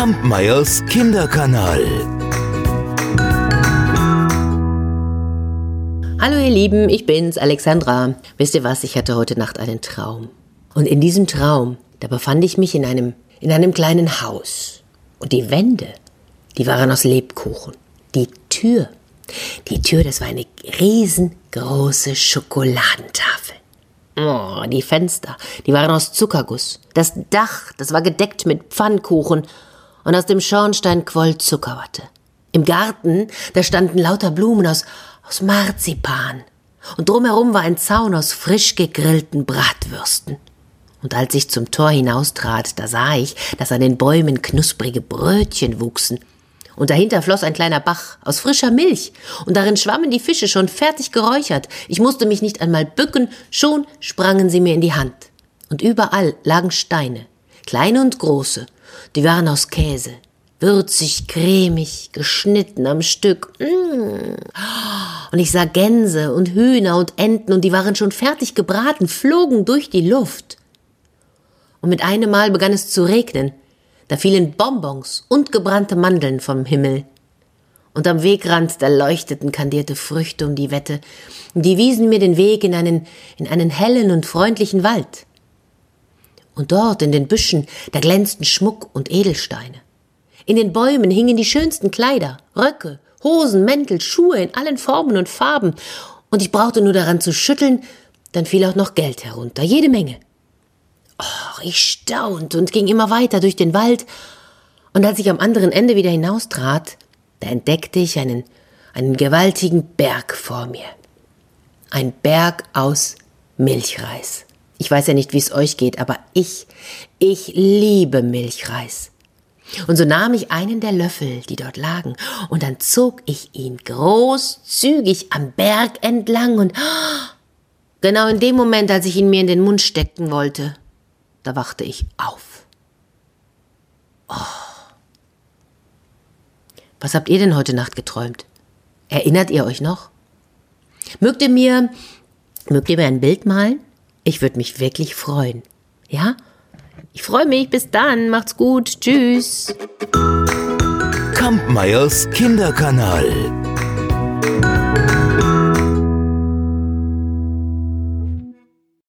Kampmeyers Kinderkanal. Hallo ihr Lieben, ich bin's, Alexandra. Wisst ihr was, ich hatte heute Nacht einen Traum. Und in diesem Traum, da befand ich mich in einem, in einem kleinen Haus. Und die Wände, die waren aus Lebkuchen. Die Tür, die Tür, das war eine riesengroße Schokoladentafel. Oh, die Fenster, die waren aus Zuckerguss. Das Dach, das war gedeckt mit Pfannkuchen und aus dem Schornstein quoll Zuckerwatte. Im Garten, da standen lauter Blumen aus, aus Marzipan. Und drumherum war ein Zaun aus frisch gegrillten Bratwürsten. Und als ich zum Tor hinaustrat, da sah ich, dass an den Bäumen knusprige Brötchen wuchsen. Und dahinter floss ein kleiner Bach aus frischer Milch, und darin schwammen die Fische schon fertig geräuchert. Ich musste mich nicht einmal bücken, schon sprangen sie mir in die Hand. Und überall lagen Steine, kleine und große, die waren aus Käse, würzig, cremig, geschnitten am Stück. Mm. Und ich sah Gänse und Hühner und Enten, und die waren schon fertig gebraten, flogen durch die Luft. Und mit einem Mal begann es zu regnen. Da fielen Bonbons und gebrannte Mandeln vom Himmel. Und am Wegrand, da leuchteten kandierte Früchte um die Wette, und die wiesen mir den Weg in einen, in einen hellen und freundlichen Wald. Und dort in den Büschen, da glänzten Schmuck und Edelsteine. In den Bäumen hingen die schönsten Kleider, Röcke, Hosen, Mäntel, Schuhe in allen Formen und Farben, und ich brauchte nur daran zu schütteln, dann fiel auch noch Geld herunter, jede Menge. Oh, ich staunte und ging immer weiter durch den Wald, und als ich am anderen Ende wieder hinaustrat, da entdeckte ich einen, einen gewaltigen Berg vor mir. Ein Berg aus Milchreis. Ich weiß ja nicht, wie es euch geht, aber ich, ich liebe Milchreis. Und so nahm ich einen der Löffel, die dort lagen, und dann zog ich ihn großzügig am Berg entlang und genau in dem Moment, als ich ihn mir in den Mund stecken wollte, da wachte ich auf. Oh. Was habt ihr denn heute Nacht geträumt? Erinnert ihr euch noch? Mögt ihr mir, mögt ihr mir ein Bild malen? Ich würde mich wirklich freuen. Ja? Ich freue mich. Bis dann. Macht's gut. Tschüss. Kampmeyers Kinderkanal.